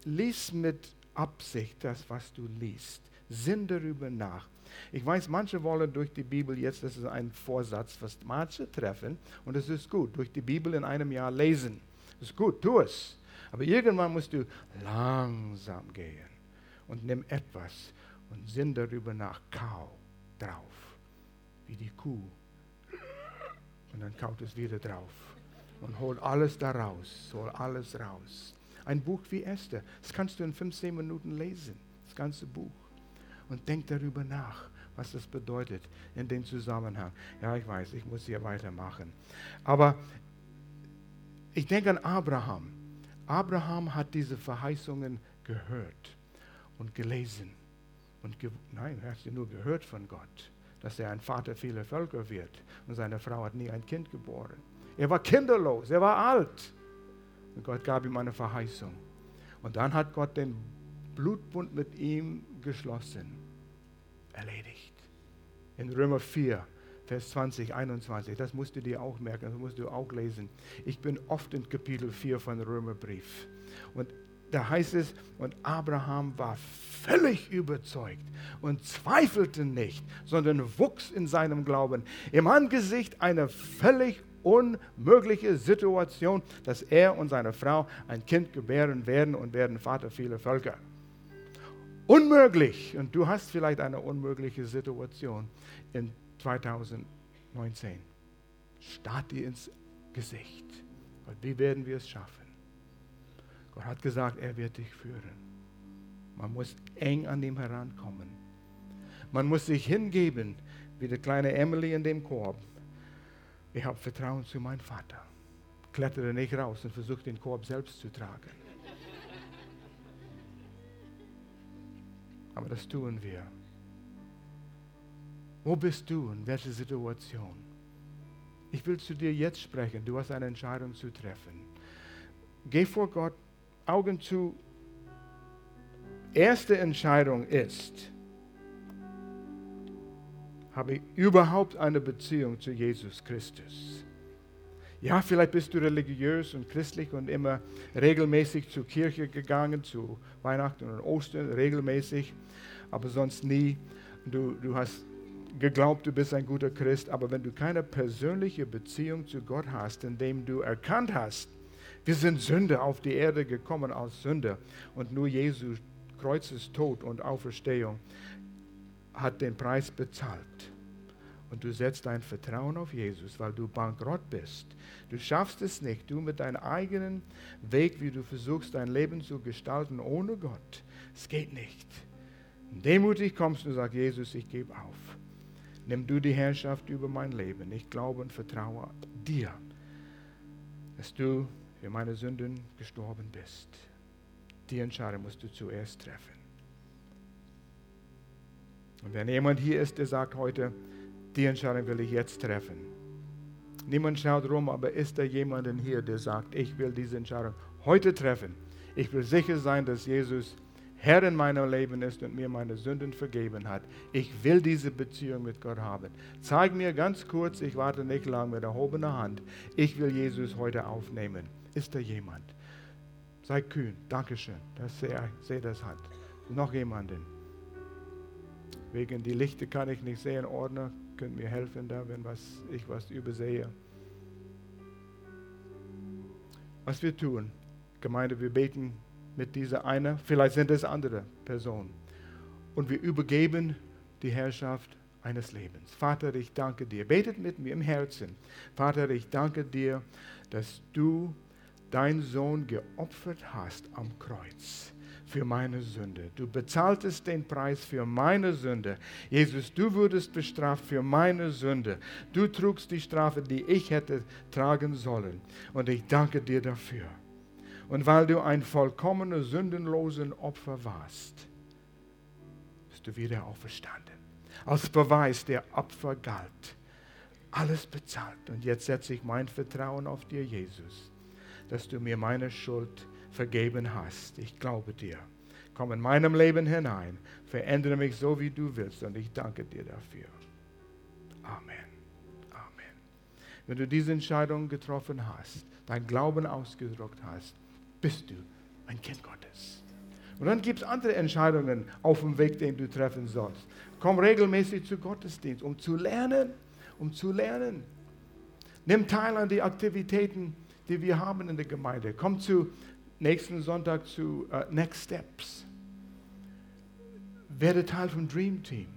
lies mit Absicht das, was du liest. Sinn darüber nach. Ich weiß, manche wollen durch die Bibel jetzt, das ist ein Vorsatz, was manche treffen, und es ist gut, durch die Bibel in einem Jahr lesen. Das ist gut, tu es. Aber irgendwann musst du langsam gehen und nimm etwas und sinn darüber nach, kau drauf, wie die Kuh. Und dann kaut es wieder drauf und hol alles daraus, hol alles raus. Ein Buch wie Esther, das kannst du in 15 Minuten lesen, das ganze Buch und denk darüber nach, was das bedeutet in dem Zusammenhang. Ja, ich weiß, ich muss hier weitermachen. Aber ich denke an Abraham. Abraham hat diese Verheißungen gehört und gelesen. Und ge nein, er hat sie nur gehört von Gott, dass er ein Vater vieler Völker wird. Und seine Frau hat nie ein Kind geboren. Er war kinderlos, er war alt. Und Gott gab ihm eine Verheißung. Und dann hat Gott den Blutbund mit ihm geschlossen. Erledigt. In Römer 4, Vers 20, 21. Das musst du dir auch merken, das musst du auch lesen. Ich bin oft in Kapitel 4 von Römerbrief. Und da heißt es, und Abraham war völlig überzeugt und zweifelte nicht, sondern wuchs in seinem Glauben. Im Angesicht einer völlig unmöglichen Situation, dass er und seine Frau ein Kind gebären werden und werden Vater vieler Völker. Unmöglich. Und du hast vielleicht eine unmögliche Situation in 2019. Starrt dir ins Gesicht. Und wie werden wir es schaffen? Gott hat gesagt, er wird dich führen. Man muss eng an ihm herankommen. Man muss sich hingeben, wie die kleine Emily in dem Korb. Ich habe Vertrauen zu meinem Vater. Klettere nicht raus und versuche den Korb selbst zu tragen. Aber das tun wir. Wo bist du? In welcher Situation? Ich will zu dir jetzt sprechen. Du hast eine Entscheidung zu treffen. Geh vor Gott, Augen zu. Erste Entscheidung ist, habe ich überhaupt eine Beziehung zu Jesus Christus? Ja, vielleicht bist du religiös und christlich und immer regelmäßig zur Kirche gegangen, zu Weihnachten und Ostern, regelmäßig, aber sonst nie. Du, du hast geglaubt, du bist ein guter Christ, aber wenn du keine persönliche Beziehung zu Gott hast, indem du erkannt hast, wir sind Sünder auf die Erde gekommen als Sünder und nur Jesus Kreuzestod und Auferstehung hat den Preis bezahlt und du setzt dein Vertrauen auf Jesus, weil du bankrott bist. Du schaffst es nicht, du mit deinem eigenen Weg, wie du versuchst, dein Leben zu gestalten ohne Gott. Es geht nicht. Demutig kommst du und sagst, Jesus, ich gebe auf. Nimm du die Herrschaft über mein Leben. Ich glaube und vertraue dir, dass du für meine Sünden gestorben bist. Die Entscheidung musst du zuerst treffen. Und wenn jemand hier ist, der sagt heute, die Entscheidung will ich jetzt treffen. Niemand schaut rum, aber ist da jemand hier, der sagt, ich will diese Entscheidung heute treffen. Ich will sicher sein, dass Jesus Herr in meinem Leben ist und mir meine Sünden vergeben hat. Ich will diese Beziehung mit Gott haben. Zeig mir ganz kurz, ich warte nicht lang mit erhobener Hand. Ich will Jesus heute aufnehmen. Ist da jemand? Sei kühn. Dankeschön. Das sehe, sehe das Hand. Noch jemanden? Wegen die Lichter kann ich nicht sehen. Ordner, könnt mir helfen da, wenn was, ich was übersehe. Was wir tun, Gemeinde, wir beten mit dieser einer, vielleicht sind es andere Personen. Und wir übergeben die Herrschaft eines Lebens. Vater, ich danke dir. Betet mit mir im Herzen. Vater, ich danke dir, dass du deinen Sohn geopfert hast am Kreuz für meine Sünde. Du bezahltest den Preis für meine Sünde. Jesus, du wurdest bestraft für meine Sünde. Du trugst die Strafe, die ich hätte tragen sollen. Und ich danke dir dafür. Und weil du ein vollkommener, sündenloser Opfer warst, bist du wieder auferstanden. Als Beweis der Opfer galt. Alles bezahlt. Und jetzt setze ich mein Vertrauen auf dir, Jesus, dass du mir meine Schuld vergeben hast. Ich glaube dir. Komm in meinem Leben hinein. Verändere mich so, wie du willst. Und ich danke dir dafür. Amen. Amen. Wenn du diese Entscheidung getroffen hast, dein Glauben ausgedruckt hast, bist du ein Kind Gottes. Und dann gibt es andere Entscheidungen auf dem Weg, den du treffen sollst. Komm regelmäßig zu Gottesdienst, um zu lernen, um zu lernen. Nimm teil an die Aktivitäten, die wir haben in der Gemeinde. Komm zu nächsten Sonntag zu uh, Next Steps. Werde Teil vom Dream Team.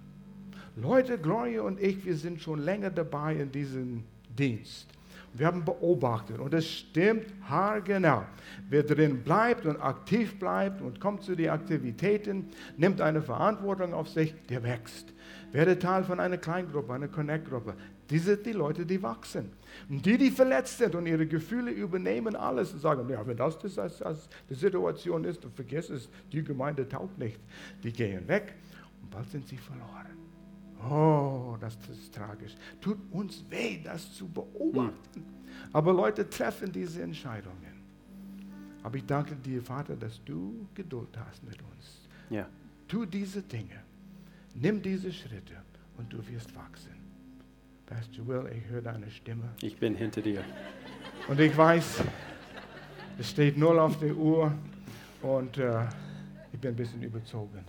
Leute, Gloria und ich, wir sind schon länger dabei in diesem Dienst. Wir haben beobachtet und es stimmt haargenau. Wer drin bleibt und aktiv bleibt und kommt zu den Aktivitäten, nimmt eine Verantwortung auf sich, der wächst. Werde Teil von einer Kleingruppe, einer Connect-Gruppe. Die sind die Leute, die wachsen. Und die, die verletzt sind und ihre Gefühle übernehmen alles und sagen, ja, wenn das, das, das, das die Situation ist, dann vergiss es, die Gemeinde taugt nicht. Die gehen weg und bald sind sie verloren. Oh, das ist tragisch. Tut uns weh, das zu beobachten. Aber Leute treffen diese Entscheidungen. Aber ich danke dir, Vater, dass du Geduld hast mit uns. Ja. Tu diese Dinge. Nimm diese Schritte und du wirst wachsen. Pastor Will, ich höre deine Stimme. Ich bin hinter dir. Und ich weiß, es steht null auf der Uhr und äh, ich bin ein bisschen überzogen.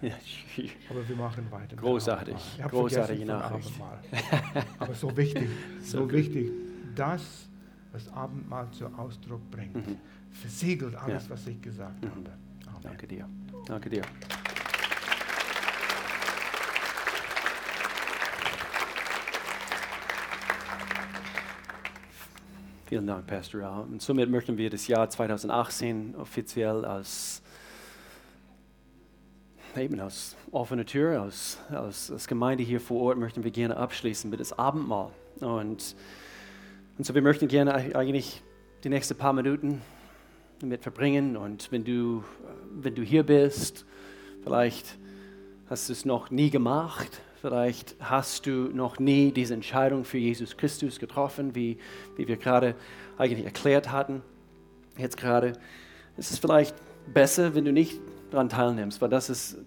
Aber wir machen weiter. Großartig. Großartige Nachricht. Aber so wichtig, *laughs* so, so wichtig, das, was Abendmahl zum Ausdruck bringt, mhm. versiegelt alles, ja. was ich gesagt mhm. habe. Amen. Danke dir. Danke dir. Vielen Dank, Pastor Al. Und somit möchten wir das Jahr 2018 offiziell als eben als offene Tür, als, als, als Gemeinde hier vor Ort möchten wir gerne abschließen mit das Abendmahl. Und, und so wir möchten gerne eigentlich die nächsten paar Minuten damit verbringen. Und wenn du, wenn du hier bist, vielleicht hast du es noch nie gemacht, vielleicht hast du noch nie diese Entscheidung für Jesus Christus getroffen, wie, wie wir gerade eigentlich erklärt hatten. Jetzt gerade ist es vielleicht besser, wenn du nicht daran teilnimmst, weil das ist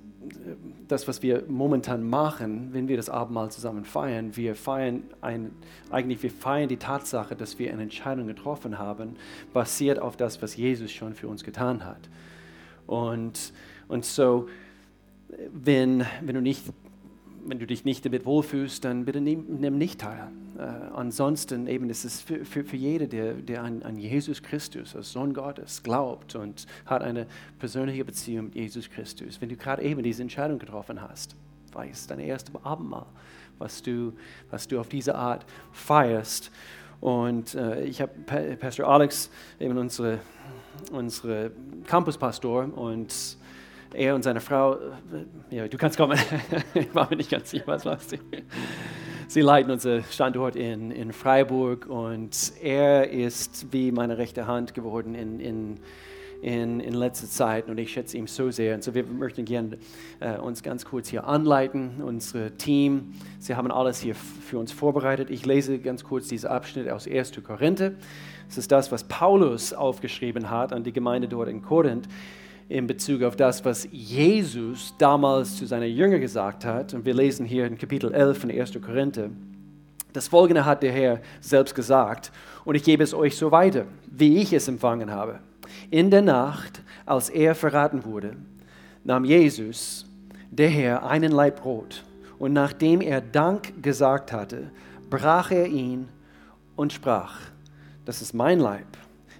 das, was wir momentan machen, wenn wir das Abendmahl zusammen feiern. Wir feiern ein, eigentlich wir feiern die Tatsache, dass wir eine Entscheidung getroffen haben, basiert auf das, was Jesus schon für uns getan hat. Und, und so, wenn, wenn du nicht wenn du dich nicht damit wohlfühlst, dann bitte nimm, nimm nicht teil. Äh, ansonsten eben ist es für, für, für jeden, der, der an, an, Jesus Christus, als Sohn Gottes, glaubt und hat eine persönliche Beziehung mit Jesus Christus. Wenn du gerade eben diese Entscheidung getroffen hast, weiß dein erstes Abendmahl, was du, was du auf diese Art feierst. Und äh, ich habe Pastor Alex, eben unsere, unsere Campuspastor und er und seine Frau, äh, ja, du kannst kommen, *laughs* ich war mir nicht ganz sicher, was war sie. Sie leiten unseren Standort in, in Freiburg und er ist wie meine rechte Hand geworden in, in, in, in letzter Zeit und ich schätze ihn so sehr. Und so wir möchten gerne äh, uns ganz kurz hier anleiten, unser Team. Sie haben alles hier für uns vorbereitet. Ich lese ganz kurz diesen Abschnitt aus 1. Korinther. Das ist das, was Paulus aufgeschrieben hat an die Gemeinde dort in Korinth in Bezug auf das, was Jesus damals zu seinen Jüngern gesagt hat. Und wir lesen hier in Kapitel 11 von 1. Korinther. Das Folgende hat der Herr selbst gesagt, und ich gebe es euch so weiter, wie ich es empfangen habe. In der Nacht, als er verraten wurde, nahm Jesus, der Herr, einen Laib Brot, und nachdem er Dank gesagt hatte, brach er ihn und sprach, das ist mein Leib,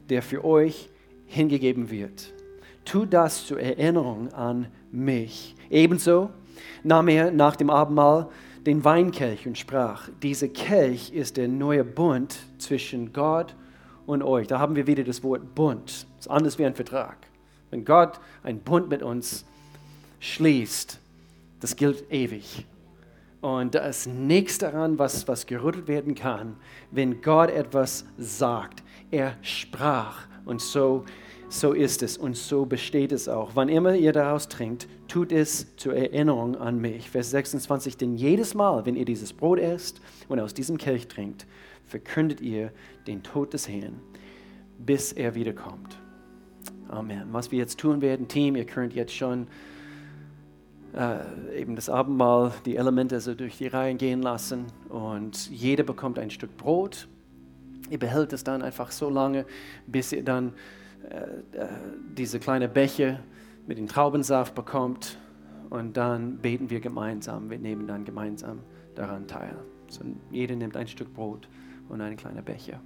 der für euch hingegeben wird tu das zur Erinnerung an mich. Ebenso nahm er nach dem Abendmahl den Weinkelch und sprach, dieser Kelch ist der neue Bund zwischen Gott und euch. Da haben wir wieder das Wort Bund. Das ist anders wie ein Vertrag. Wenn Gott einen Bund mit uns schließt, das gilt ewig. Und da ist nichts daran, was, was gerüttelt werden kann, wenn Gott etwas sagt. Er sprach. Und so so ist es und so besteht es auch. Wann immer ihr daraus trinkt, tut es zur Erinnerung an mich. Vers 26, denn jedes Mal, wenn ihr dieses Brot esst und aus diesem Kelch trinkt, verkündet ihr den Tod des Herrn, bis er wiederkommt. Amen. Was wir jetzt tun werden, Team, ihr könnt jetzt schon äh, eben das Abendmahl, die Elemente so durch die Reihen gehen lassen und jeder bekommt ein Stück Brot. Ihr behält es dann einfach so lange, bis ihr dann diese kleine Becher mit dem Traubensaft bekommt und dann beten wir gemeinsam. Wir nehmen dann gemeinsam daran teil. So, jeder nimmt ein Stück Brot und einen kleinen Becher.